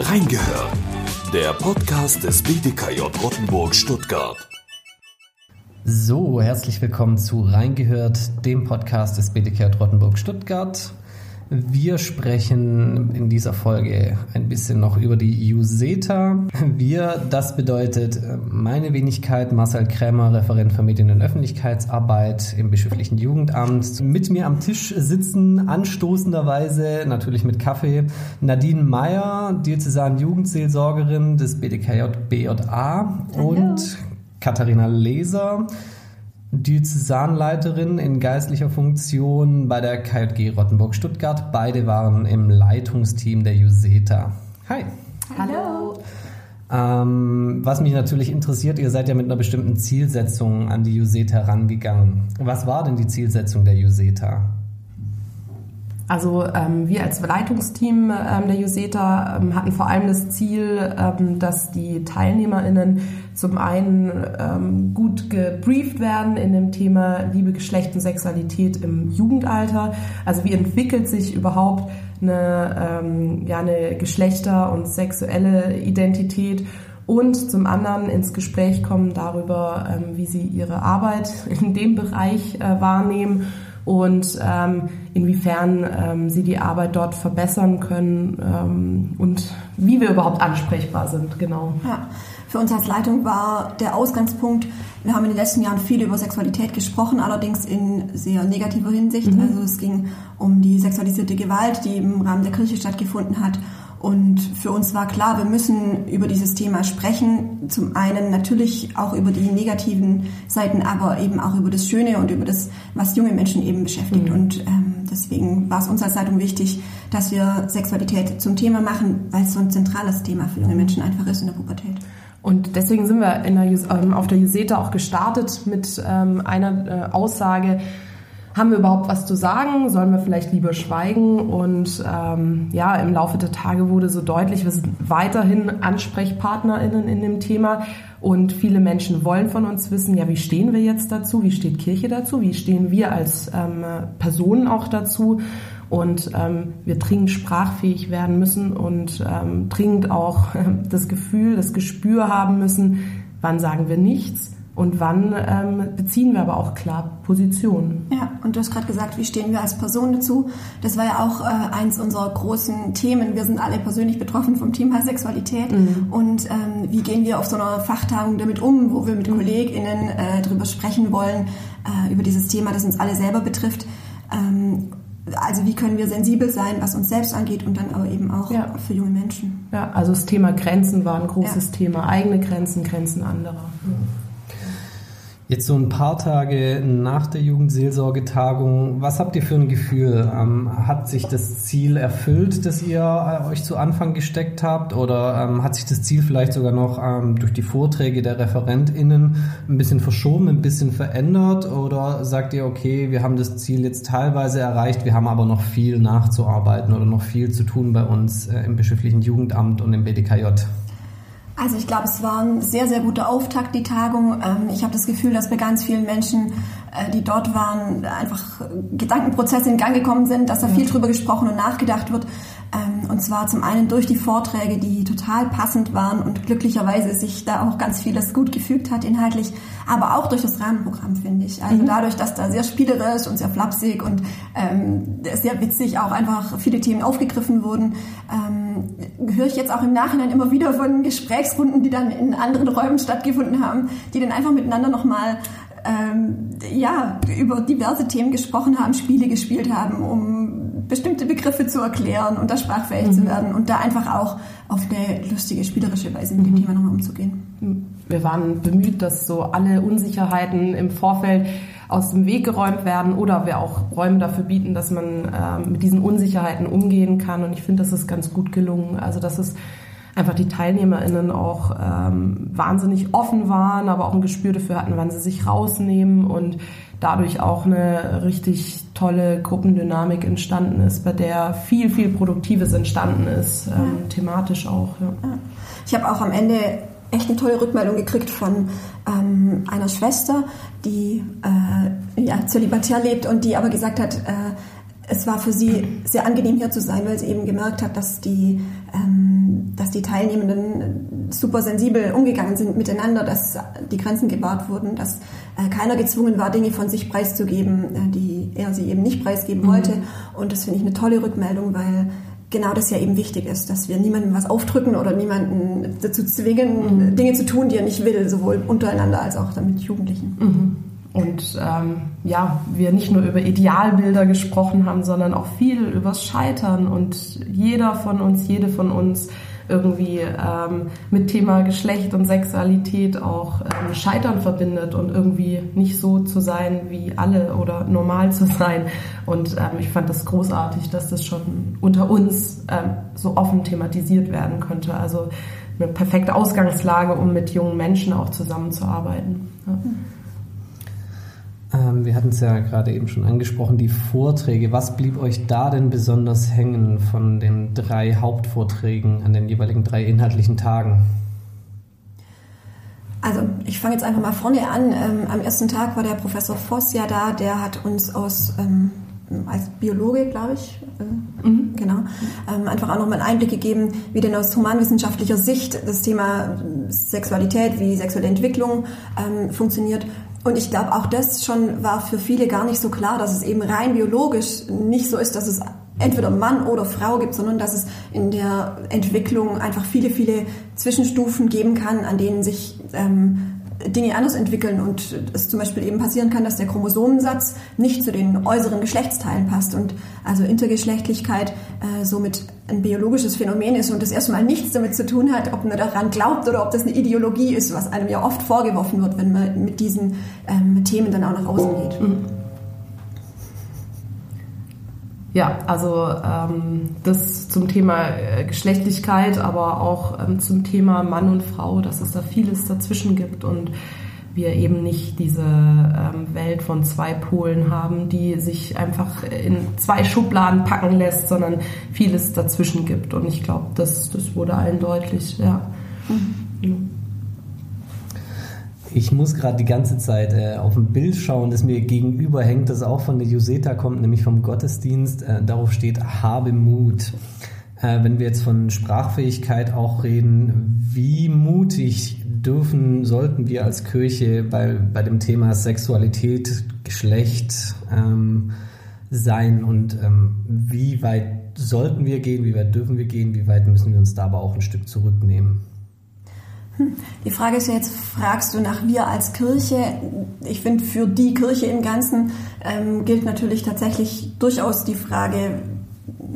Reingehört. Der Podcast des BDKJ Rottenburg Stuttgart. So, herzlich willkommen zu Reingehört, dem Podcast des BDKJ Rottenburg Stuttgart. Wir sprechen in dieser Folge ein bisschen noch über die USETA. Wir, das bedeutet meine Wenigkeit, Marcel Krämer, Referent für Medien- und Öffentlichkeitsarbeit im Bischöflichen Jugendamt. Mit mir am Tisch sitzen anstoßenderweise, natürlich mit Kaffee, Nadine Meyer, Diözesan Jugendseelsorgerin des BDKJ BJA und Katharina Leser, Diözesanleiterin in geistlicher Funktion bei der KJG Rottenburg-Stuttgart. Beide waren im Leitungsteam der JUSETA. Hi. Hallo. Ähm, was mich natürlich interessiert, ihr seid ja mit einer bestimmten Zielsetzung an die JUSETA rangegangen. Was war denn die Zielsetzung der JUSETA? Also ähm, wir als Leitungsteam ähm, der JUSETA ähm, hatten vor allem das Ziel, ähm, dass die TeilnehmerInnen zum einen ähm, gut gebrieft werden in dem Thema Liebe, Geschlecht und Sexualität im Jugendalter. Also wie entwickelt sich überhaupt eine, ähm, ja, eine Geschlechter- und sexuelle Identität und zum anderen ins Gespräch kommen darüber, wie sie ihre Arbeit in dem Bereich äh, wahrnehmen und ähm, inwiefern ähm, sie die Arbeit dort verbessern können ähm, und wie wir überhaupt ansprechbar sind, genau. Ja. Für uns als Leitung war der Ausgangspunkt, wir haben in den letzten Jahren viel über Sexualität gesprochen, allerdings in sehr negativer Hinsicht. Mhm. Also es ging um die sexualisierte Gewalt, die im Rahmen der Kirche stattgefunden hat und für uns war klar, wir müssen über dieses Thema sprechen. Zum einen natürlich auch über die negativen Seiten, aber eben auch über das Schöne und über das, was junge Menschen eben beschäftigt. Mhm. Und ähm, deswegen war es uns als Zeitung wichtig, dass wir Sexualität zum Thema machen, weil es so ein zentrales Thema für junge Menschen einfach ist in der Pubertät. Und deswegen sind wir in der, ähm, auf der Juseta auch gestartet mit ähm, einer äh, Aussage, haben wir überhaupt was zu sagen? Sollen wir vielleicht lieber schweigen? Und ähm, ja, im Laufe der Tage wurde so deutlich, wir sind weiterhin AnsprechpartnerInnen in dem Thema. Und viele Menschen wollen von uns wissen, ja, wie stehen wir jetzt dazu? Wie steht Kirche dazu? Wie stehen wir als ähm, Personen auch dazu? Und ähm, wir dringend sprachfähig werden müssen und ähm, dringend auch das Gefühl, das Gespür haben müssen, wann sagen wir nichts und wann ähm, beziehen wir aber auch klar Positionen. Ja, und du hast gerade gesagt, wie stehen wir als Person dazu? Das war ja auch äh, eins unserer großen Themen. Wir sind alle persönlich betroffen vom Thema Sexualität. Mhm. Und ähm, wie gehen wir auf so einer Fachtagung damit um, wo wir mit mhm. KollegInnen äh, darüber sprechen wollen, äh, über dieses Thema, das uns alle selber betrifft. Ähm, also wie können wir sensibel sein, was uns selbst angeht und dann aber eben auch ja. für junge Menschen. Ja, also das Thema Grenzen war ein großes ja. Thema. Eigene Grenzen, Grenzen anderer. Mhm. Jetzt so ein paar Tage nach der Jugendseelsorgetagung, was habt ihr für ein Gefühl? Ähm, hat sich das Ziel erfüllt, das ihr äh, euch zu Anfang gesteckt habt? Oder ähm, hat sich das Ziel vielleicht sogar noch ähm, durch die Vorträge der ReferentInnen ein bisschen verschoben, ein bisschen verändert? Oder sagt ihr, okay, wir haben das Ziel jetzt teilweise erreicht, wir haben aber noch viel nachzuarbeiten oder noch viel zu tun bei uns äh, im bischöflichen Jugendamt und im BDKJ? Also ich glaube, es war ein sehr, sehr guter Auftakt, die Tagung. Ähm, ich habe das Gefühl, dass bei ganz vielen Menschen, äh, die dort waren, einfach Gedankenprozesse in Gang gekommen sind, dass da viel drüber gesprochen und nachgedacht wird. Ähm, und zwar zum einen durch die Vorträge, die total passend waren und glücklicherweise sich da auch ganz vieles gut gefügt hat inhaltlich, aber auch durch das Rahmenprogramm, finde ich. Also mhm. dadurch, dass da sehr spielerisch und sehr flapsig und ähm, sehr witzig auch einfach viele Themen aufgegriffen wurden, ähm, höre ich jetzt auch im Nachhinein immer wieder von Gesprächsrunden, die dann in anderen Räumen stattgefunden haben, die dann einfach miteinander nochmal ähm, ja, über diverse Themen gesprochen haben, Spiele gespielt haben, um bestimmte Begriffe zu erklären und da sprachfähig mhm. zu werden und da einfach auch auf eine lustige, spielerische Weise mit dem mhm. Thema nochmal umzugehen. Wir waren bemüht, dass so alle Unsicherheiten im Vorfeld aus dem Weg geräumt werden oder wir auch Räume dafür bieten, dass man äh, mit diesen Unsicherheiten umgehen kann. Und ich finde, das ist ganz gut gelungen. Also dass es einfach die TeilnehmerInnen auch ähm, wahnsinnig offen waren, aber auch ein Gespür dafür hatten, wann sie sich rausnehmen und dadurch auch eine richtig tolle Gruppendynamik entstanden ist, bei der viel, viel Produktives entstanden ist, ähm, ja. thematisch auch. Ja. Ich habe auch am Ende echt eine tolle Rückmeldung gekriegt von ähm, einer Schwester, die äh, ja, zölibatär lebt und die aber gesagt hat, äh, es war für sie sehr angenehm hier zu sein, weil sie eben gemerkt hat, dass die ähm, dass die Teilnehmenden super sensibel umgegangen sind miteinander, dass die Grenzen gewahrt wurden, dass keiner gezwungen war, Dinge von sich preiszugeben, äh, die er sie eben nicht preisgeben mhm. wollte. Und das finde ich eine tolle Rückmeldung, weil genau das ja eben wichtig ist, dass wir niemandem was aufdrücken oder niemanden dazu zwingen, mhm. Dinge zu tun, die er nicht will, sowohl untereinander als auch dann mit Jugendlichen. Mhm. Und ähm, ja, wir nicht nur über Idealbilder gesprochen haben, sondern auch viel übers Scheitern und jeder von uns, jede von uns irgendwie ähm, mit Thema Geschlecht und Sexualität auch ähm, Scheitern verbindet und irgendwie nicht so zu sein wie alle oder normal zu sein. Und ähm, ich fand das großartig, dass das schon unter uns ähm, so offen thematisiert werden könnte. Also eine perfekte Ausgangslage, um mit jungen Menschen auch zusammenzuarbeiten. Ja. Ähm, wir hatten es ja gerade eben schon angesprochen, die Vorträge. Was blieb euch da denn besonders hängen von den drei Hauptvorträgen an den jeweiligen drei inhaltlichen Tagen? Also ich fange jetzt einfach mal vorne an. Ähm, am ersten Tag war der Professor Voss ja da, der hat uns aus ähm, als Biologe, glaube ich, äh, mhm. genau, ähm, einfach auch nochmal einen Einblick gegeben, wie denn aus humanwissenschaftlicher Sicht das Thema Sexualität, wie sexuelle Entwicklung ähm, funktioniert und ich glaube, auch das schon war für viele gar nicht so klar, dass es eben rein biologisch nicht so ist, dass es entweder Mann oder Frau gibt, sondern dass es in der Entwicklung einfach viele, viele Zwischenstufen geben kann, an denen sich ähm, Dinge anders entwickeln und es zum Beispiel eben passieren kann, dass der Chromosomensatz nicht zu den äußeren Geschlechtsteilen passt und also Intergeschlechtlichkeit äh, somit ein biologisches Phänomen ist und das erstmal nichts damit zu tun hat, ob man daran glaubt oder ob das eine Ideologie ist, was einem ja oft vorgeworfen wird, wenn man mit diesen ähm, Themen dann auch nach außen geht. Mhm. Ja, also ähm, das zum Thema äh, Geschlechtlichkeit, aber auch ähm, zum Thema Mann und Frau, dass es da vieles dazwischen gibt und wir eben nicht diese ähm, Welt von zwei Polen haben, die sich einfach in zwei Schubladen packen lässt, sondern vieles dazwischen gibt. Und ich glaube, das, das wurde allen deutlich, ja. Mhm. Ich muss gerade die ganze Zeit äh, auf ein Bild schauen, das mir gegenüber hängt, das auch von der Juseta kommt, nämlich vom Gottesdienst. Äh, darauf steht, habe Mut. Äh, wenn wir jetzt von Sprachfähigkeit auch reden, wie mutig dürfen, sollten wir als Kirche bei, bei dem Thema Sexualität, Geschlecht ähm, sein und ähm, wie weit sollten wir gehen, wie weit dürfen wir gehen, wie weit müssen wir uns da aber auch ein Stück zurücknehmen? Die Frage ist jetzt, fragst du nach wir als Kirche? Ich finde, für die Kirche im Ganzen ähm, gilt natürlich tatsächlich durchaus die Frage,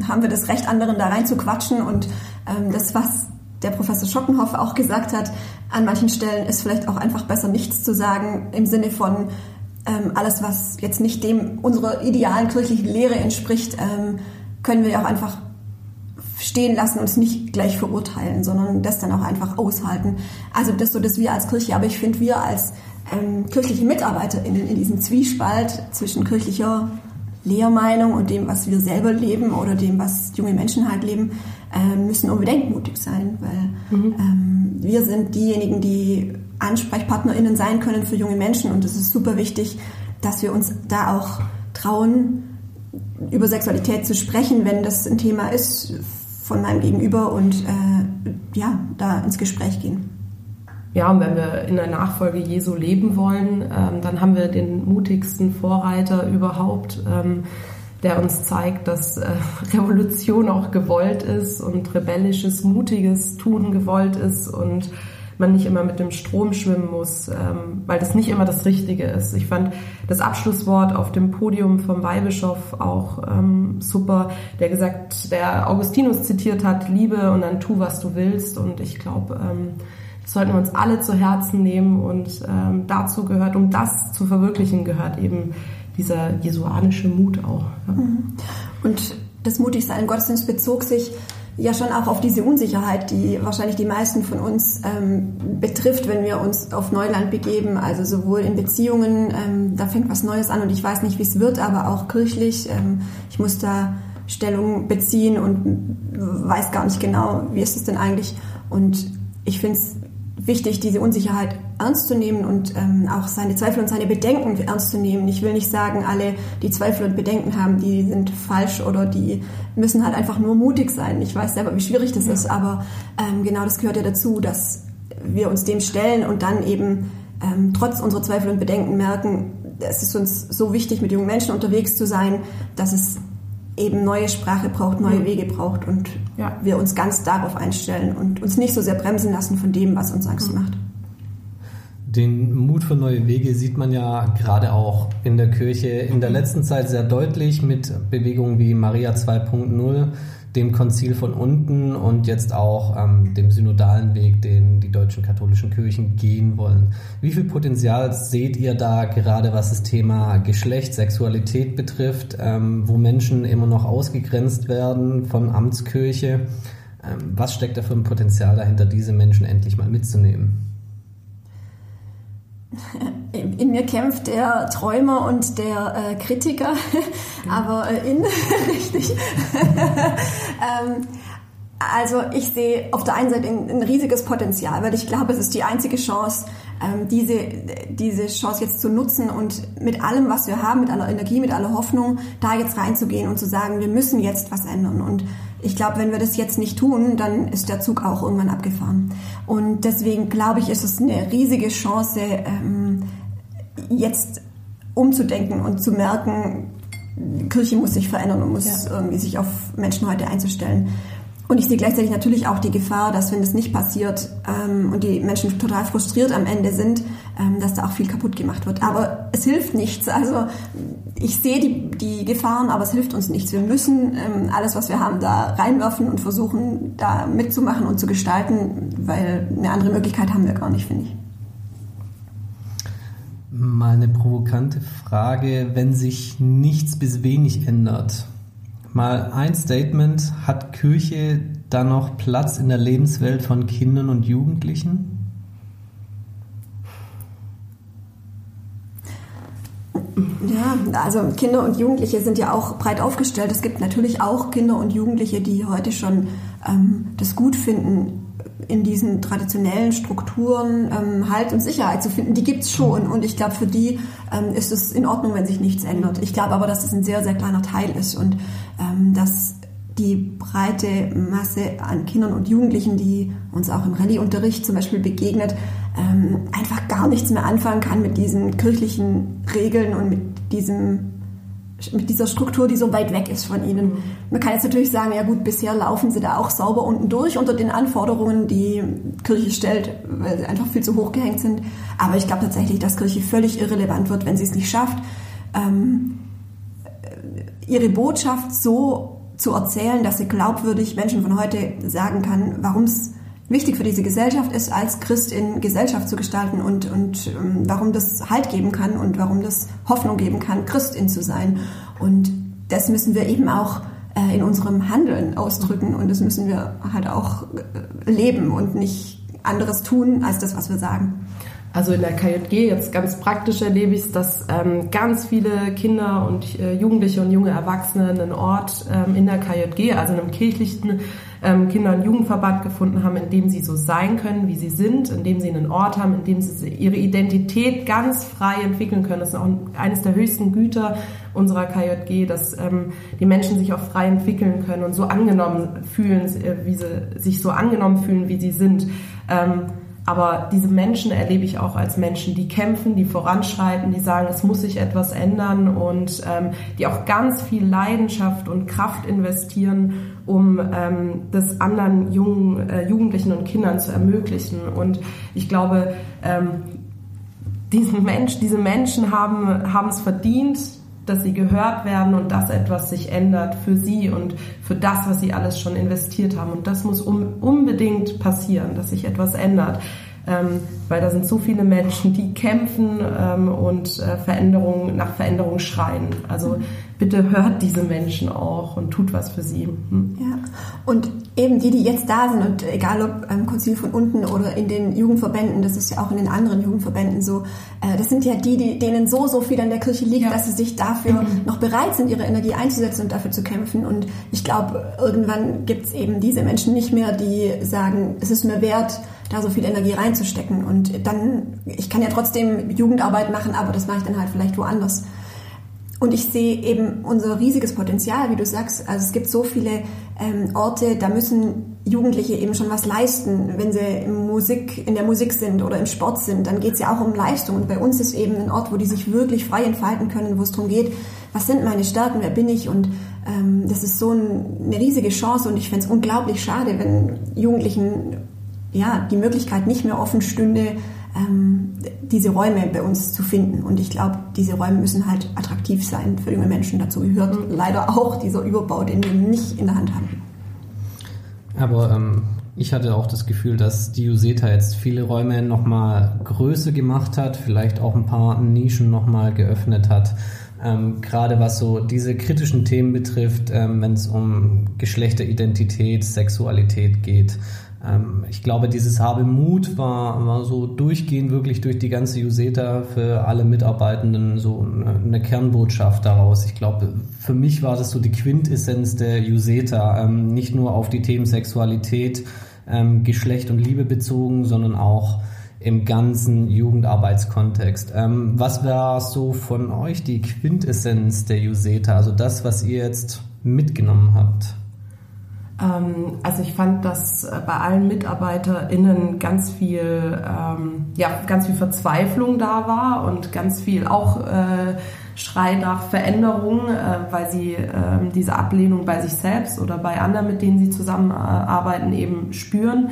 haben wir das Recht, anderen da rein zu quatschen? Und ähm, das, was der Professor Schoppenhoff auch gesagt hat, an manchen Stellen ist vielleicht auch einfach besser nichts zu sagen im Sinne von ähm, alles, was jetzt nicht dem unserer idealen kirchlichen Lehre entspricht, ähm, können wir auch einfach stehen lassen und es nicht gleich verurteilen, sondern das dann auch einfach aushalten. Also das so, dass wir als Kirche, aber ich finde, wir als ähm, kirchliche Mitarbeiter in, in diesem Zwiespalt zwischen kirchlicher Lehrmeinung und dem, was wir selber leben oder dem, was junge Menschen halt leben, äh, müssen unbedingt mutig sein, weil mhm. ähm, wir sind diejenigen, die AnsprechpartnerInnen sein können für junge Menschen und es ist super wichtig, dass wir uns da auch trauen, über Sexualität zu sprechen, wenn das ein Thema ist von meinem Gegenüber und äh, ja, da ins Gespräch gehen. Ja, und wenn wir in der Nachfolge Jesu leben wollen, ähm, dann haben wir den mutigsten Vorreiter überhaupt, ähm, der uns zeigt, dass äh, Revolution auch gewollt ist und rebellisches, mutiges Tun gewollt ist und man nicht immer mit dem Strom schwimmen muss, ähm, weil das nicht immer das Richtige ist. Ich fand das Abschlusswort auf dem Podium vom Weihbischof auch ähm, super, der gesagt, der Augustinus zitiert hat, liebe und dann tu, was du willst. Und ich glaube, ähm, das sollten wir uns alle zu Herzen nehmen und ähm, dazu gehört, um das zu verwirklichen, gehört eben dieser jesuanische Mut auch. Ja. Mhm. Und das Mutigsein Gottesdienst bezog sich ja schon auch auf diese Unsicherheit, die wahrscheinlich die meisten von uns ähm, betrifft, wenn wir uns auf Neuland begeben. Also sowohl in Beziehungen, ähm, da fängt was Neues an und ich weiß nicht, wie es wird, aber auch kirchlich. Ähm, ich muss da Stellung beziehen und weiß gar nicht genau, wie ist es denn eigentlich. Und ich finde es wichtig, diese Unsicherheit ernst zu nehmen und ähm, auch seine Zweifel und seine Bedenken ernst zu nehmen. Ich will nicht sagen, alle, die Zweifel und Bedenken haben, die sind falsch oder die müssen halt einfach nur mutig sein. Ich weiß selber, wie schwierig das ja. ist, aber ähm, genau das gehört ja dazu, dass wir uns dem stellen und dann eben ähm, trotz unserer Zweifel und Bedenken merken, es ist uns so wichtig, mit jungen Menschen unterwegs zu sein, dass es eben neue Sprache braucht, neue Wege braucht und ja. wir uns ganz darauf einstellen und uns nicht so sehr bremsen lassen von dem, was uns Angst macht. Den Mut für neue Wege sieht man ja gerade auch in der Kirche. In der letzten Zeit sehr deutlich mit Bewegungen wie Maria 2.0 dem Konzil von unten und jetzt auch ähm, dem synodalen Weg, den die deutschen katholischen Kirchen gehen wollen. Wie viel Potenzial seht ihr da gerade, was das Thema Geschlecht, Sexualität betrifft, ähm, wo Menschen immer noch ausgegrenzt werden von Amtskirche? Ähm, was steckt da für ein Potenzial dahinter, diese Menschen endlich mal mitzunehmen? In mir kämpft der Träumer und der äh, Kritiker, aber äh, in, richtig. ähm, also ich sehe auf der einen Seite ein, ein, riesiges Potenzial, weil ich glaube, es ist die einzige Chance, ähm, diese, diese Chance jetzt zu nutzen und mit allem, was wir haben, mit aller Energie, mit aller Hoffnung, da jetzt reinzugehen und zu sagen, wir müssen jetzt was ändern. Und ich glaube, wenn wir das jetzt nicht tun, dann ist der Zug auch irgendwann abgefahren. Und deswegen glaube ich, ist es eine riesige Chance, ähm, jetzt umzudenken und zu merken, die Kirche muss sich verändern und muss ja. irgendwie sich auf Menschen heute einzustellen. Und ich sehe gleichzeitig natürlich auch die Gefahr, dass wenn das nicht passiert ähm, und die Menschen total frustriert am Ende sind, ähm, dass da auch viel kaputt gemacht wird. Aber es hilft nichts. Also ich sehe die, die Gefahren, aber es hilft uns nichts. Wir müssen ähm, alles, was wir haben, da reinwerfen und versuchen, da mitzumachen und zu gestalten, weil eine andere Möglichkeit haben wir gar nicht, finde ich. Mal eine provokante Frage, wenn sich nichts bis wenig ändert. Mal ein Statement, hat Kirche da noch Platz in der Lebenswelt von Kindern und Jugendlichen? Ja, also Kinder und Jugendliche sind ja auch breit aufgestellt. Es gibt natürlich auch Kinder und Jugendliche, die heute schon ähm, das gut finden, in diesen traditionellen Strukturen ähm, Halt und Sicherheit zu finden, die gibt's schon. Und ich glaube, für die ähm, ist es in Ordnung, wenn sich nichts ändert. Ich glaube aber, dass es ein sehr, sehr kleiner Teil ist und dass die breite Masse an Kindern und Jugendlichen, die uns auch im Rallye-Unterricht zum Beispiel begegnet, ähm, einfach gar nichts mehr anfangen kann mit diesen kirchlichen Regeln und mit diesem mit dieser Struktur, die so weit weg ist von ihnen. Man kann jetzt natürlich sagen, ja gut, bisher laufen sie da auch sauber unten durch unter den Anforderungen, die Kirche stellt, weil sie einfach viel zu hoch gehängt sind. Aber ich glaube tatsächlich, dass Kirche völlig irrelevant wird, wenn sie es nicht schafft, ähm, ihre Botschaft so zu erzählen, dass sie glaubwürdig Menschen von heute sagen kann, warum es wichtig für diese Gesellschaft ist, als Christ in Gesellschaft zu gestalten und, und ähm, warum das Halt geben kann und warum das Hoffnung geben kann, Christin zu sein. Und das müssen wir eben auch äh, in unserem Handeln ausdrücken und das müssen wir halt auch äh, leben und nicht anderes tun als das, was wir sagen. Also in der KJG jetzt ganz praktisch erlebe ich es, dass ähm, ganz viele Kinder und äh, Jugendliche und junge Erwachsene einen Ort ähm, in der KJG, also in einem kirchlichen ähm, Kinder- und Jugendverband gefunden haben, in dem sie so sein können, wie sie sind, in dem sie einen Ort haben, in dem sie ihre Identität ganz frei entwickeln können. Das ist auch eines der höchsten Güter unserer KJG, dass ähm, die Menschen sich auch frei entwickeln können und so angenommen fühlen, äh, wie sie sich so angenommen fühlen, wie sie sind. Ähm, aber diese Menschen erlebe ich auch als Menschen, die kämpfen, die voranschreiten, die sagen, es muss sich etwas ändern und ähm, die auch ganz viel Leidenschaft und Kraft investieren, um ähm, das anderen jungen äh, Jugendlichen und Kindern zu ermöglichen. Und ich glaube, ähm, diesen Mensch, diese Menschen haben, haben es verdient, dass sie gehört werden und dass etwas sich ändert für sie und für das, was sie alles schon investiert haben. Und das muss um, unbedingt passieren, dass sich etwas ändert. Ähm, weil da sind so viele Menschen, die kämpfen ähm, und äh, Veränderung, nach Veränderung schreien. Also bitte hört diese Menschen auch und tut was für sie. Hm? Ja, und eben die, die jetzt da sind und egal ob ähm, Konzil von unten oder in den Jugendverbänden, das ist ja auch in den anderen Jugendverbänden so, äh, das sind ja die, die, denen so, so viel an der Kirche liegt, ja. dass sie sich dafür mhm. noch bereit sind, ihre Energie einzusetzen und dafür zu kämpfen. Und ich glaube, irgendwann gibt es eben diese Menschen nicht mehr, die sagen, es ist mir wert, da so viel Energie reinzustecken. Und dann, ich kann ja trotzdem Jugendarbeit machen, aber das mache ich dann halt vielleicht woanders. Und ich sehe eben unser riesiges Potenzial, wie du sagst. Also es gibt so viele ähm, Orte, da müssen Jugendliche eben schon was leisten. Wenn sie in, Musik, in der Musik sind oder im Sport sind, dann geht es ja auch um Leistung. Und bei uns ist eben ein Ort, wo die sich wirklich frei entfalten können, wo es darum geht, was sind meine Stärken, wer bin ich. Und ähm, das ist so ein, eine riesige Chance. Und ich fände es unglaublich schade, wenn Jugendlichen ja, die Möglichkeit nicht mehr offen stünde, ähm, diese Räume bei uns zu finden. Und ich glaube, diese Räume müssen halt attraktiv sein für junge Menschen. Dazu gehört mhm. leider auch dieser Überbau, den wir nicht in der Hand haben. Aber ähm, ich hatte auch das Gefühl, dass die Useta jetzt viele Räume nochmal größer gemacht hat, vielleicht auch ein paar Nischen nochmal geöffnet hat. Ähm, gerade was so diese kritischen Themen betrifft, ähm, wenn es um Geschlechteridentität, Sexualität geht. Ähm, ich glaube, dieses Habe Mut war, war so durchgehend wirklich durch die ganze Useta für alle Mitarbeitenden so eine, eine Kernbotschaft daraus. Ich glaube, für mich war das so die Quintessenz der Useta, ähm, nicht nur auf die Themen Sexualität, ähm, Geschlecht und Liebe bezogen, sondern auch im ganzen Jugendarbeitskontext. Ähm, was war so von euch die Quintessenz der Useta, also das, was ihr jetzt mitgenommen habt? Ähm, also ich fand, dass äh, bei allen MitarbeiterInnen ganz viel, ähm, ja, ganz viel Verzweiflung da war und ganz viel auch äh, Schrei nach Veränderung, äh, weil sie äh, diese Ablehnung bei sich selbst oder bei anderen, mit denen sie zusammenarbeiten, eben spüren.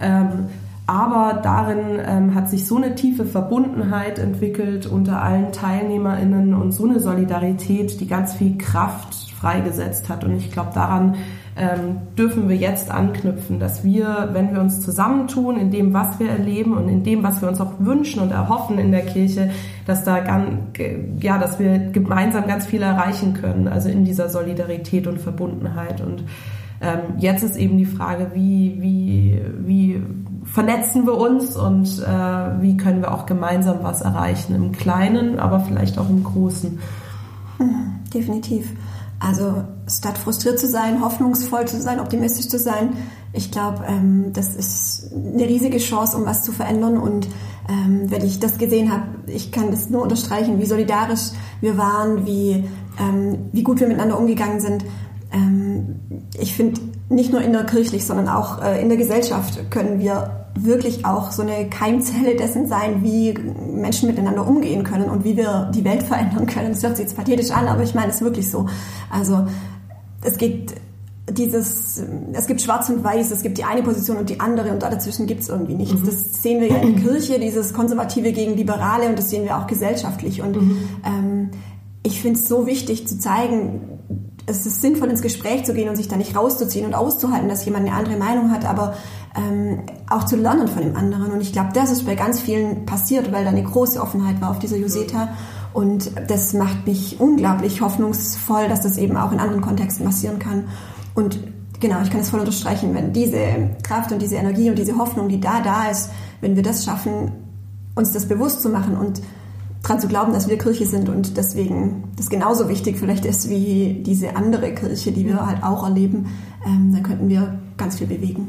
Ähm, aber darin ähm, hat sich so eine tiefe Verbundenheit entwickelt unter allen TeilnehmerInnen und so eine Solidarität, die ganz viel Kraft freigesetzt hat. Und ich glaube, daran ähm, dürfen wir jetzt anknüpfen, dass wir, wenn wir uns zusammentun in dem, was wir erleben und in dem, was wir uns auch wünschen und erhoffen in der Kirche, dass da ganz, ja, dass wir gemeinsam ganz viel erreichen können, also in dieser Solidarität und Verbundenheit. Und ähm, jetzt ist eben die Frage, wie, wie, wie vernetzen wir uns und äh, wie können wir auch gemeinsam was erreichen im Kleinen, aber vielleicht auch im Großen. Mhm, definitiv. Also statt frustriert zu sein, hoffnungsvoll zu sein, optimistisch zu sein, ich glaube, ähm, das ist eine riesige Chance, um was zu verändern. Und ähm, wenn ich das gesehen habe, ich kann das nur unterstreichen, wie solidarisch wir waren, wie, ähm, wie gut wir miteinander umgegangen sind. Ähm, ich finde, nicht nur innerkirchlich, sondern auch äh, in der Gesellschaft können wir wirklich auch so eine Keimzelle dessen sein, wie Menschen miteinander umgehen können und wie wir die Welt verändern können. Das hört sich jetzt pathetisch an, aber ich meine es wirklich so. Also es geht dieses, es gibt Schwarz und Weiß, es gibt die eine Position und die andere und dazwischen gibt es irgendwie nichts. Mhm. Das sehen wir ja in der Kirche, dieses Konservative gegen Liberale und das sehen wir auch gesellschaftlich. Und mhm. ähm, ich finde es so wichtig zu zeigen, es ist sinnvoll ins Gespräch zu gehen und sich da nicht rauszuziehen und auszuhalten, dass jemand eine andere Meinung hat, aber ähm, auch zu lernen von dem anderen. Und ich glaube, das ist bei ganz vielen passiert, weil da eine große Offenheit war auf dieser Joseta. Und das macht mich unglaublich hoffnungsvoll, dass das eben auch in anderen Kontexten passieren kann. Und genau, ich kann es voll unterstreichen, wenn diese Kraft und diese Energie und diese Hoffnung, die da da ist, wenn wir das schaffen, uns das bewusst zu machen und dran zu glauben, dass wir Kirche sind und deswegen das genauso wichtig vielleicht ist wie diese andere Kirche, die wir halt auch erleben, ähm, dann könnten wir ganz viel bewegen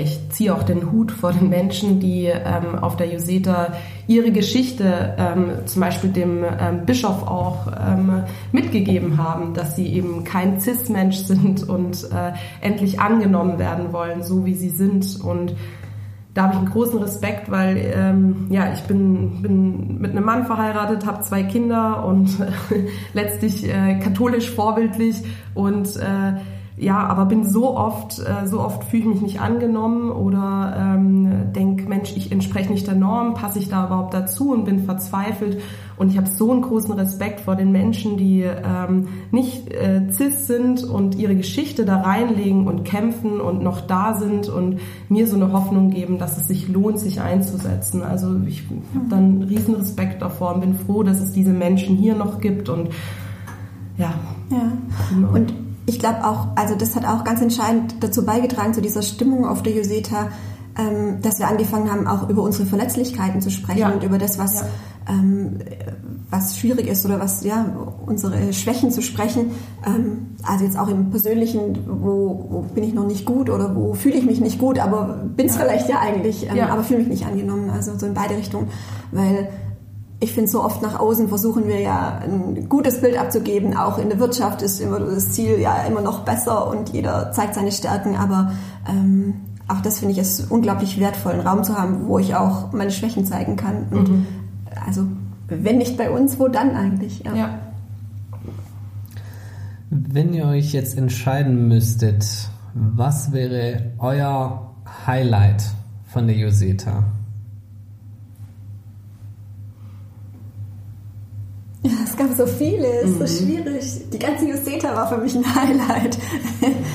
ich ziehe auch den Hut vor den Menschen, die ähm, auf der Joseta ihre Geschichte ähm, zum Beispiel dem ähm, Bischof auch ähm, mitgegeben haben, dass sie eben kein Cis-Mensch sind und äh, endlich angenommen werden wollen, so wie sie sind. Und da habe ich einen großen Respekt, weil ähm, ja ich bin, bin mit einem Mann verheiratet, habe zwei Kinder und letztlich äh, katholisch vorbildlich und äh, ja, aber bin so oft, äh, so oft fühle ich mich nicht angenommen oder ähm, denke, Mensch, ich entspreche nicht der Norm, passe ich da überhaupt dazu und bin verzweifelt. Und ich habe so einen großen Respekt vor den Menschen, die ähm, nicht äh, cis sind und ihre Geschichte da reinlegen und kämpfen und noch da sind und mir so eine Hoffnung geben, dass es sich lohnt, sich einzusetzen. Also ich habe dann einen riesen Respekt davor und bin froh, dass es diese Menschen hier noch gibt und ja, Ja. Und ich glaube auch, also das hat auch ganz entscheidend dazu beigetragen, zu dieser Stimmung auf der Joseta, ähm, dass wir angefangen haben, auch über unsere Verletzlichkeiten zu sprechen Ja. und über das, was, Ja. Ähm, was schwierig ist oder was, ja, unsere Schwächen zu sprechen. Ähm, also jetzt auch im Persönlichen, wo, wo bin ich noch nicht gut oder wo fühle ich mich nicht gut, aber bin es vielleicht ja eigentlich, ähm, Ja. aber fühle mich nicht angenommen. Also so in beide Richtungen, weil ich finde, so oft nach außen versuchen wir ja ein gutes Bild abzugeben. Auch in der Wirtschaft ist immer das Ziel ja immer noch besser und jeder zeigt seine Stärken. Aber ähm, auch das finde ich es unglaublich wertvoll, einen Raum zu haben, wo ich auch meine Schwächen zeigen kann. Und also, wenn nicht bei uns, wo dann eigentlich? Ja. Wenn ihr euch jetzt entscheiden müsstet, was wäre euer Highlight von der Joseta? Ja, es gab so viele, es ist so schwierig. Die ganze Joseta war für mich ein Highlight.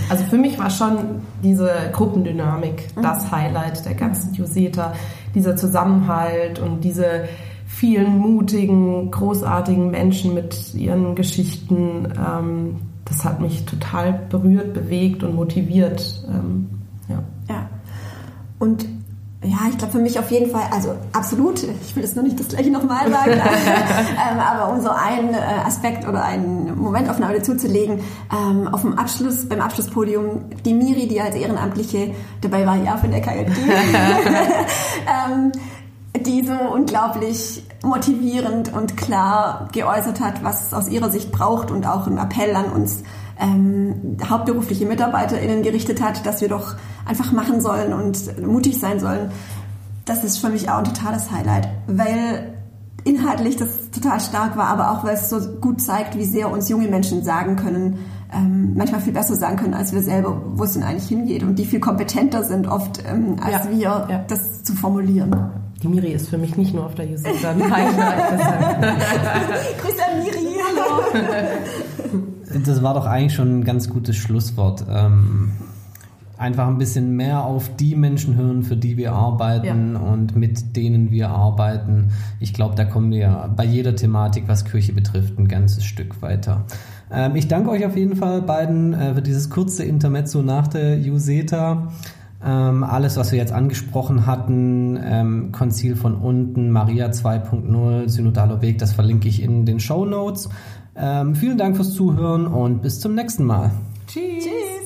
Also für mich war schon diese Gruppendynamik das Highlight der ganzen Joseta. Dieser Zusammenhalt und diese vielen mutigen, großartigen Menschen mit ihren Geschichten. Ähm, das hat mich total berührt, bewegt und motiviert. Ähm, ja. Ja. Und ja, ich glaube für mich auf jeden Fall, also absolut, ich will jetzt nur nicht das gleiche nochmal sagen, ähm, aber um so einen äh, Aspekt oder eine Momentaufnahme zuzulegen, ähm, auf dem Abschluss, beim Abschlusspodium, die Miri, die als Ehrenamtliche dabei war, ja, von der KJG, ähm, die so unglaublich motivierend und klar geäußert hat, was es aus ihrer Sicht braucht und auch einen Appell an uns ähm, hauptberufliche MitarbeiterInnen gerichtet hat, dass wir doch einfach machen sollen und mutig sein sollen. Das ist für mich auch ein totales Highlight, weil inhaltlich das total stark war, aber auch weil es so gut zeigt, wie sehr uns junge Menschen sagen können, ähm, manchmal viel besser sagen können als wir selber, wo es denn eigentlich hingeht und die viel kompetenter sind oft, ähm, als Ja, wir, ja. das zu formulieren. Die Miri ist für mich nicht nur auf der Highlight. deshalb- Grüße an Miri, hallo! Das war doch eigentlich schon ein ganz gutes Schlusswort. Ähm, einfach ein bisschen mehr auf die Menschen hören, für die wir arbeiten und mit denen wir arbeiten. Ich glaube, da kommen wir bei jeder Thematik, was Kirche betrifft, ein ganzes Stück weiter. Ähm, ich danke euch auf jeden Fall beiden äh, für dieses kurze Intermezzo nach der Juseta. Ähm, alles, was wir jetzt angesprochen hatten, ähm, Konzil von unten, Maria 2.0, Synodaler Weg, das verlinke ich in den Show Notes. Ähm, vielen Dank fürs Zuhören und bis zum nächsten Mal. Tschüss. Tschüss!